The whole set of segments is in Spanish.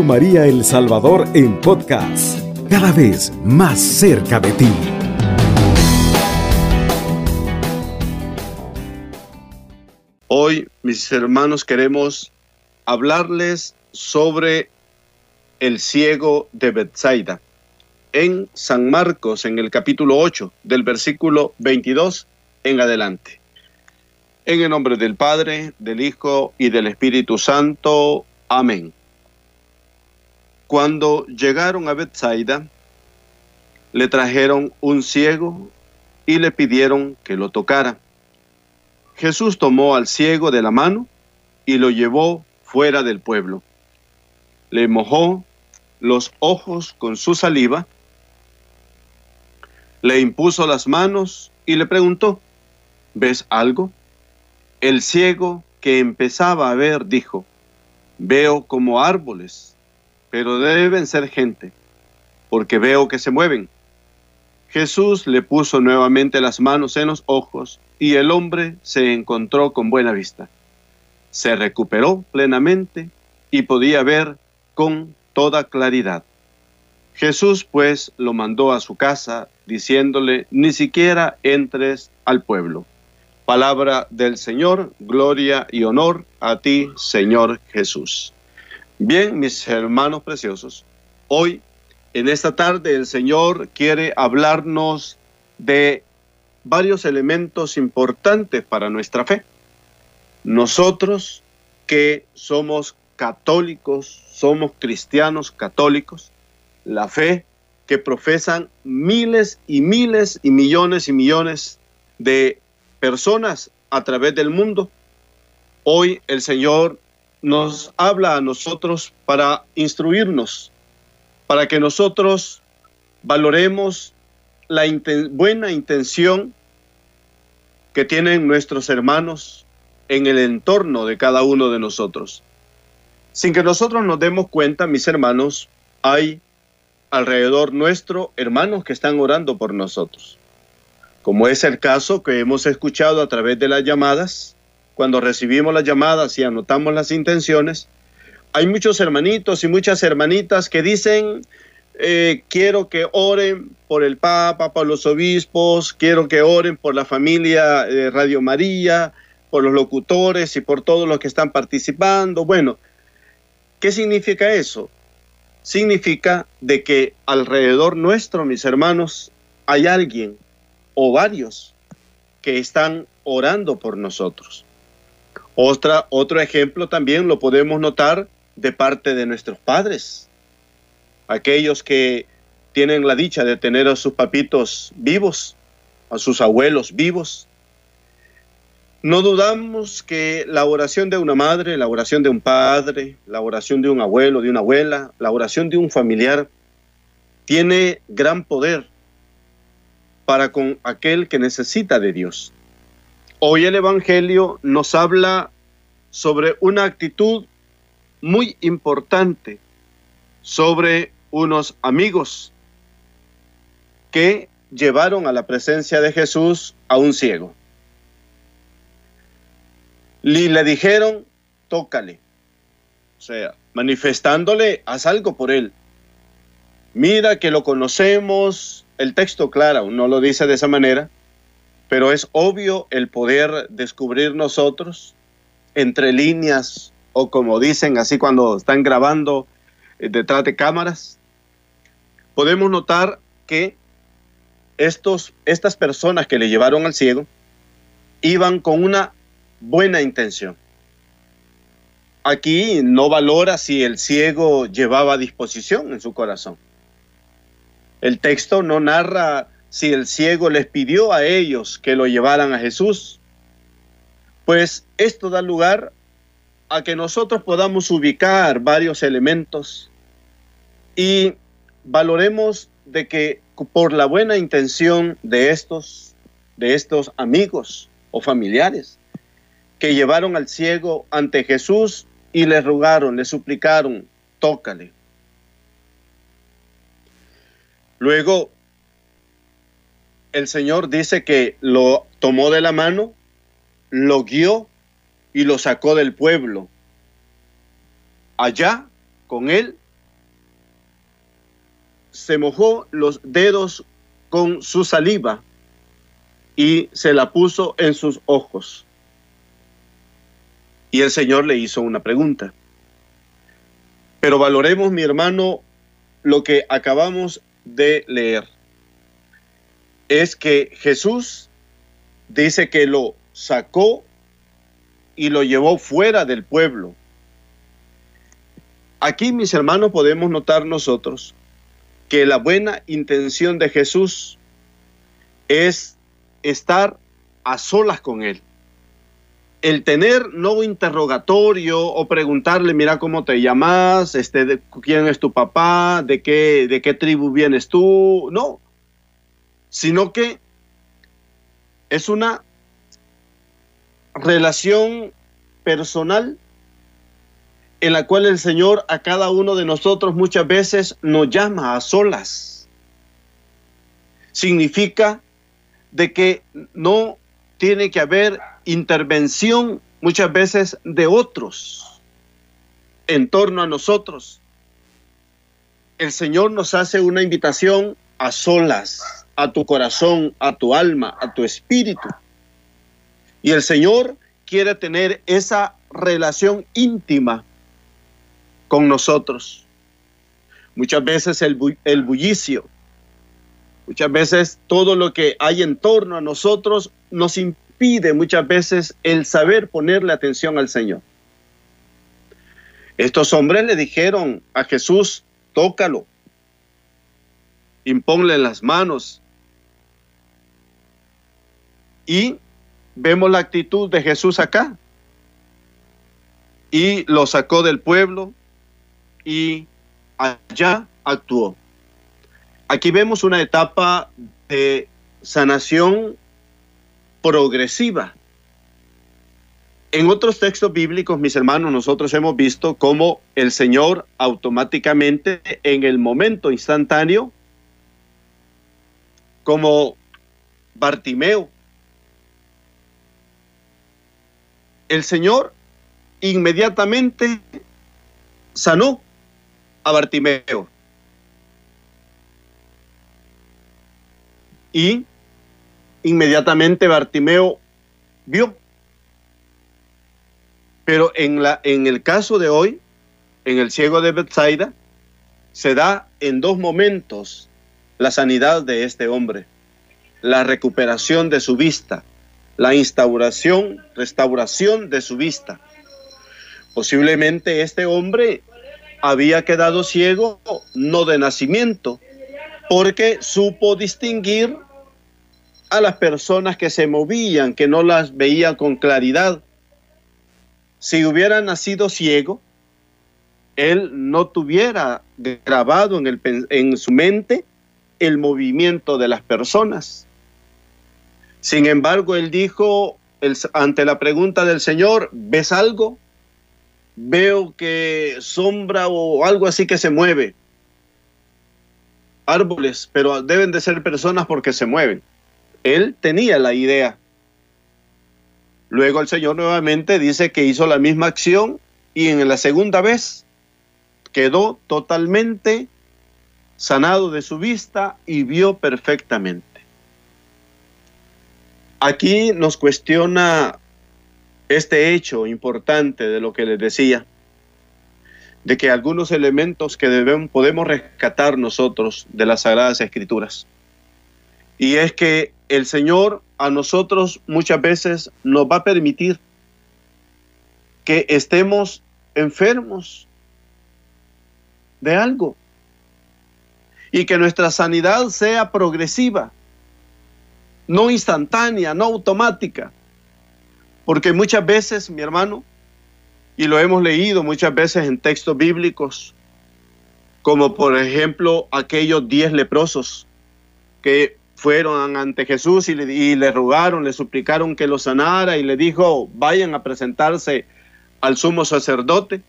María El Salvador en podcast, cada vez más cerca de ti. Hoy, mis hermanos, queremos hablarles sobre el ciego de Bethsaida en San Marcos, en el capítulo 8, del versículo 22 en adelante. En el nombre del Padre, del Hijo y del Espíritu Santo. Amén. Cuando llegaron a Bethsaida, le trajeron un ciego y le pidieron que lo tocara. Jesús tomó al ciego de la mano y lo llevó fuera del pueblo. Le mojó los ojos con su saliva, le impuso las manos y le preguntó, ¿ves algo? El ciego que empezaba a ver dijo, veo como árboles, pero deben ser gente, porque veo que se mueven. Jesús le puso nuevamente las manos en los ojos y el hombre se encontró con buena vista. Se recuperó plenamente y podía ver con toda claridad. Jesús pues lo mandó a su casa diciéndole, ni siquiera entres al pueblo. Palabra del Señor, gloria y honor a ti, Señor Jesús. Bien, mis hermanos preciosos, hoy, en esta tarde, el Señor quiere hablarnos de varios elementos importantes para nuestra fe. Nosotros que somos católicos, somos cristianos católicos, la fe que profesan miles y miles y millones y millones de personas a través del mundo. Hoy el Señor nos habla a nosotros para instruirnos, para que nosotros valoremos la buena intención que tienen nuestros hermanos en el entorno de cada uno de nosotros. Sin que nosotros nos demos cuenta, mis hermanos, hay alrededor nuestro hermanos que están orando por nosotros como es el caso que hemos escuchado a través de las llamadas, cuando recibimos las llamadas y anotamos las intenciones, hay muchos hermanitos y muchas hermanitas que dicen, eh, quiero que oren por el Papa, por los obispos, quiero que oren por la familia de Radio María, por los locutores y por todos los que están participando. Bueno, ¿qué significa eso? Significa de que alrededor nuestro, mis hermanos, hay alguien o varios que están orando por nosotros. Otra, otro ejemplo también lo podemos notar de parte de nuestros padres, aquellos que tienen la dicha de tener a sus papitos vivos, a sus abuelos vivos. No dudamos que la oración de una madre, la oración de un padre, la oración de un abuelo, de una abuela, la oración de un familiar, tiene gran poder para con aquel que necesita de Dios. Hoy el Evangelio nos habla sobre una actitud muy importante, sobre unos amigos que llevaron a la presencia de Jesús a un ciego. Y le dijeron, tócale. O sea, manifestándole, haz algo por él. Mira que lo conocemos, el texto, claro, no lo dice de esa manera, pero es obvio el poder descubrir nosotros entre líneas o como dicen así cuando están grabando eh, detrás de cámaras, podemos notar que estos, estas personas que le llevaron al ciego iban con una buena intención. Aquí no valora si el ciego llevaba disposición en su corazón. El texto no narra si el ciego les pidió a ellos que lo llevaran a Jesús. Pues esto da lugar a que nosotros podamos ubicar varios elementos y valoremos de que por la buena intención de estos de estos amigos o familiares que llevaron al ciego ante Jesús y le rogaron, le suplicaron, tócale, Luego, el Señor dice que lo tomó de la mano, lo guió y lo sacó del pueblo. Allá, con él, se mojó los dedos con su saliva y se la puso en sus ojos. Y el Señor le hizo una pregunta. Pero valoremos, mi hermano, lo que acabamos de leer. Es que Jesús dice que lo sacó y lo llevó fuera del pueblo. Aquí, mis hermanos, podemos notar nosotros que la buena intención de Jesús es estar a solas con Él. El tener no interrogatorio o preguntarle, mira cómo te llamas, este, de, quién es tu papá, de qué, de qué tribu vienes tú, no, sino que es una relación personal en la cual el Señor a cada uno de nosotros muchas veces nos llama a solas. Significa de que no tiene que haber intervención muchas veces de otros en torno a nosotros. El Señor nos hace una invitación a solas, a tu corazón, a tu alma, a tu espíritu. Y el Señor quiere tener esa relación íntima con nosotros. Muchas veces el, el bullicio, muchas veces todo lo que hay en torno a nosotros nos impide muchas veces el saber ponerle atención al Señor. Estos hombres le dijeron a Jesús, tócalo, imponle las manos. Y vemos la actitud de Jesús acá. Y lo sacó del pueblo, y allá actuó. Aquí vemos una etapa de sanación progresiva. En otros textos bíblicos, mis hermanos, nosotros hemos visto cómo el Señor automáticamente, en el momento instantáneo, como Bartimeo, el Señor inmediatamente sanó a Bartimeo. Y inmediatamente Bartimeo vio. Pero en, la, en el caso de hoy, en el ciego de Bethsaida, se da en dos momentos la sanidad de este hombre, la recuperación de su vista, la instauración, restauración de su vista. Posiblemente este hombre había quedado ciego no de nacimiento, porque supo distinguir a las personas que se movían, que no las veía con claridad. Si hubiera nacido ciego, él no tuviera grabado en, el, en su mente el movimiento de las personas. Sin embargo, él dijo ante la pregunta del Señor, ¿ves algo? veo que sombra o algo así que se mueve. Árboles, pero deben de ser personas porque se mueven. Él tenía la idea. Luego el Señor nuevamente dice que hizo la misma acción y en la segunda vez quedó totalmente sanado de su vista y vio perfectamente. Aquí nos cuestiona este hecho importante de lo que les decía, de que algunos elementos que debemos, podemos rescatar nosotros de las Sagradas Escrituras. Y es que el Señor a nosotros muchas veces nos va a permitir que estemos enfermos de algo y que nuestra sanidad sea progresiva, no instantánea, no automática porque muchas veces, mi hermano, y lo hemos leído muchas veces en textos bíblicos, como por ejemplo aquellos diez leprosos que fueron ante Jesús y le, rogaron, le suplicaron que lo sanara y le dijo, vayan a presentarse al sumo sacerdote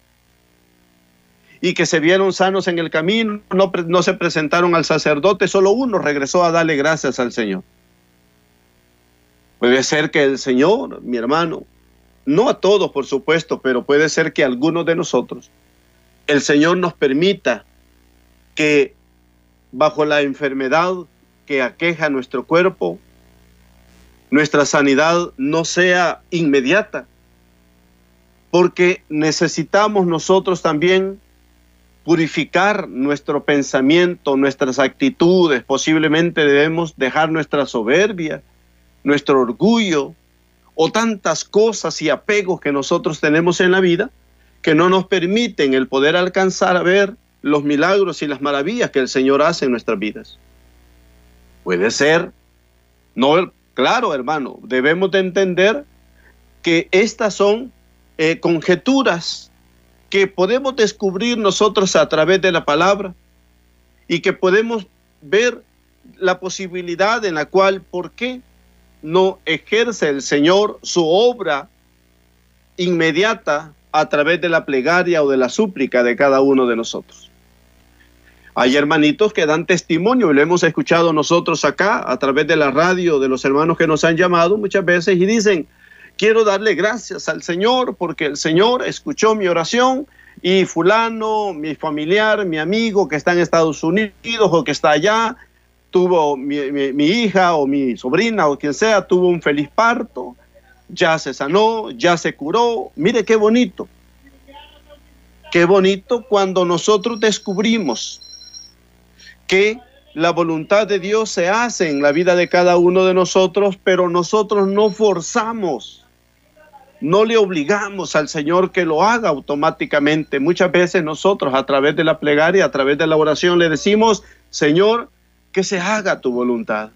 y que se vieron sanos en el camino, no, no se presentaron al sacerdote, solo uno regresó a darle gracias al Señor. Puede ser que el Señor, mi hermano, no a todos por supuesto, pero puede ser que algunos de nosotros, el Señor nos permita que bajo la enfermedad que aqueja nuestro cuerpo, nuestra sanidad no sea inmediata, porque necesitamos nosotros también purificar nuestro pensamiento, nuestras actitudes, posiblemente debemos dejar nuestra soberbia, nuestro orgullo o tantas cosas y apegos que nosotros tenemos en la vida que no nos permiten el poder alcanzar a ver los milagros y las maravillas que el Señor hace en nuestras vidas. Puede ser, no, claro hermano, debemos de entender que estas son eh, conjeturas que podemos descubrir nosotros a través de la palabra y que podemos ver la posibilidad en la cual, ¿por qué no ejerce el Señor su obra inmediata a través de la plegaria o de la súplica de cada uno de nosotros? Hay hermanitos que dan testimonio y lo hemos escuchado nosotros acá a través de la radio de los hermanos que nos han llamado muchas veces y dicen, quiero darle gracias al Señor porque el Señor escuchó mi oración y fulano, mi familiar, mi amigo que está en Estados Unidos o que está allá, tuvo mi, hija o mi sobrina o quien sea, tuvo un feliz parto, ya se sanó, ya se curó. Mire qué bonito. Qué bonito cuando nosotros descubrimos que la voluntad de Dios se hace en la vida de cada uno de nosotros, pero nosotros no forzamos no le obligamos al Señor que lo haga automáticamente. Muchas veces nosotros a través de la plegaria, a través de la oración, le decimos, Señor, que se haga tu voluntad.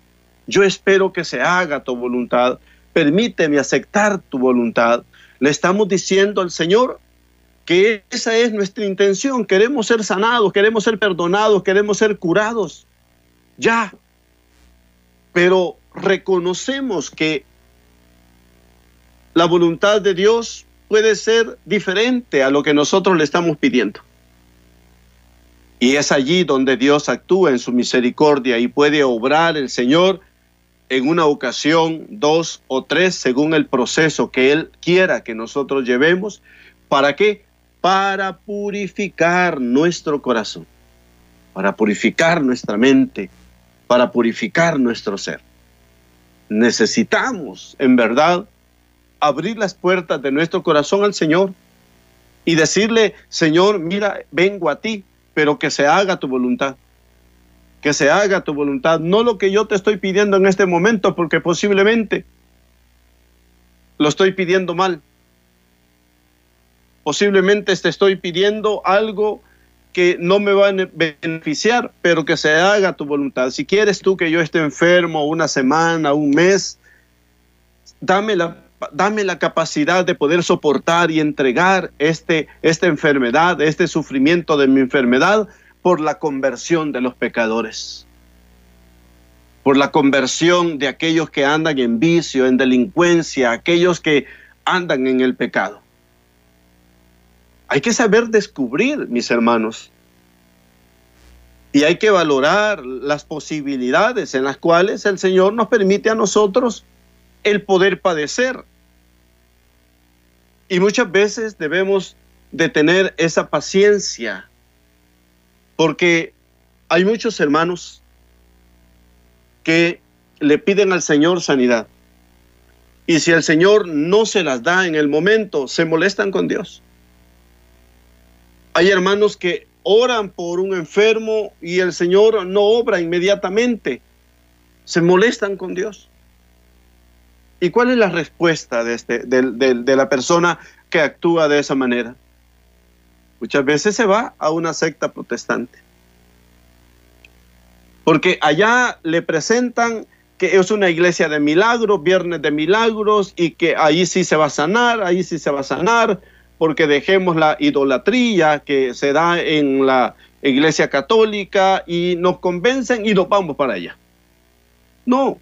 Yo espero que se haga tu voluntad. Permíteme aceptar tu voluntad. Le estamos diciendo al Señor que esa es nuestra intención. Queremos ser sanados, queremos ser perdonados, queremos ser curados. Ya. Pero reconocemos que la voluntad de Dios puede ser diferente a lo que nosotros le estamos pidiendo. Y es allí donde Dios actúa en su misericordia y puede obrar el Señor en una ocasión, dos o tres, según el proceso que Él quiera que nosotros llevemos. ¿Para qué? Para purificar nuestro corazón, para purificar nuestra mente, para purificar nuestro ser. Necesitamos, en verdad, abrir las puertas de nuestro corazón al Señor y decirle, Señor, mira, vengo a ti, pero que se haga tu voluntad. Que se haga tu voluntad, no lo que yo te estoy pidiendo en este momento, porque posiblemente lo estoy pidiendo mal. Posiblemente te estoy pidiendo algo que no me va a beneficiar, pero que se haga tu voluntad. Si quieres tú que yo esté enfermo una semana, un mes, dame la dame la capacidad de poder soportar y entregar este, esta enfermedad, este sufrimiento de mi enfermedad por la conversión de los pecadores, por la conversión de aquellos que andan en vicio, en delincuencia, aquellos que andan en el pecado. Hay que saber descubrir, mis hermanos, y hay que valorar las posibilidades en las cuales el Señor nos permite a nosotros el poder padecer. Y muchas veces debemos de tener esa paciencia, porque hay muchos hermanos que le piden al Señor sanidad. Y si el Señor no se las da en el momento, se molestan con Dios. Hay hermanos que oran por un enfermo y el Señor no obra inmediatamente. Se molestan con Dios. ¿Y cuál es la respuesta de, este, de, la persona que actúa de esa manera? Muchas veces se va a una secta protestante. Porque allá le presentan que es una iglesia de milagros, viernes de milagros, y que ahí sí se va a sanar, ahí sí se va a sanar, porque dejemos la idolatría que se da en la iglesia católica y nos convencen y nos vamos para allá. No,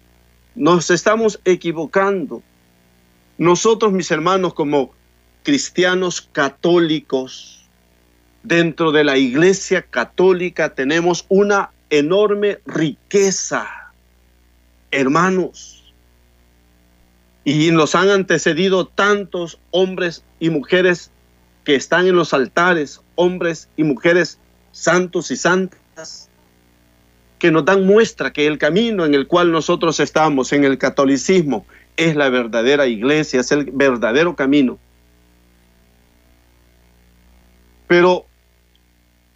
nos estamos equivocando. Nosotros, mis hermanos, como cristianos católicos, dentro de la iglesia católica tenemos una enorme riqueza, hermanos. Y nos han antecedido tantos hombres y mujeres que están en los altares, hombres y mujeres santos y santas, que nos dan muestra que el camino en el cual nosotros estamos, en el catolicismo, es la verdadera iglesia, es el verdadero camino. Pero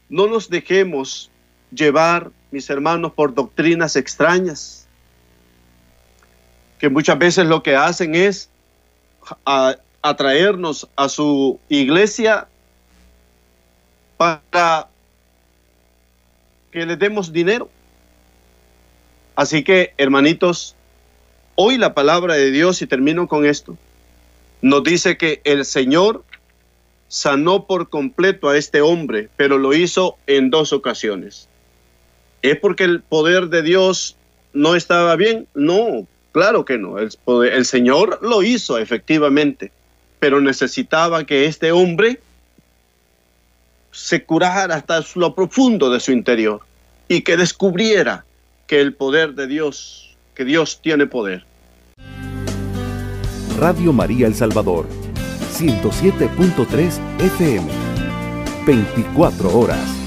no nos dejemos llevar, mis hermanos, por doctrinas extrañas, que muchas veces lo que hacen es atraernos a su iglesia para que le demos dinero. Así que, hermanitos, hoy la palabra de Dios, y termino con esto, nos dice que el Señor sanó por completo a este hombre, pero lo hizo en dos ocasiones. ¿Es porque el poder de Dios no estaba bien? No, claro que no. El, Señor lo hizo efectivamente, pero necesitaba que este hombre se curara hasta lo profundo de su interior y que descubriera que el poder de Dios, que Dios tiene poder. Radio María El Salvador, 107.3 FM, 24 horas.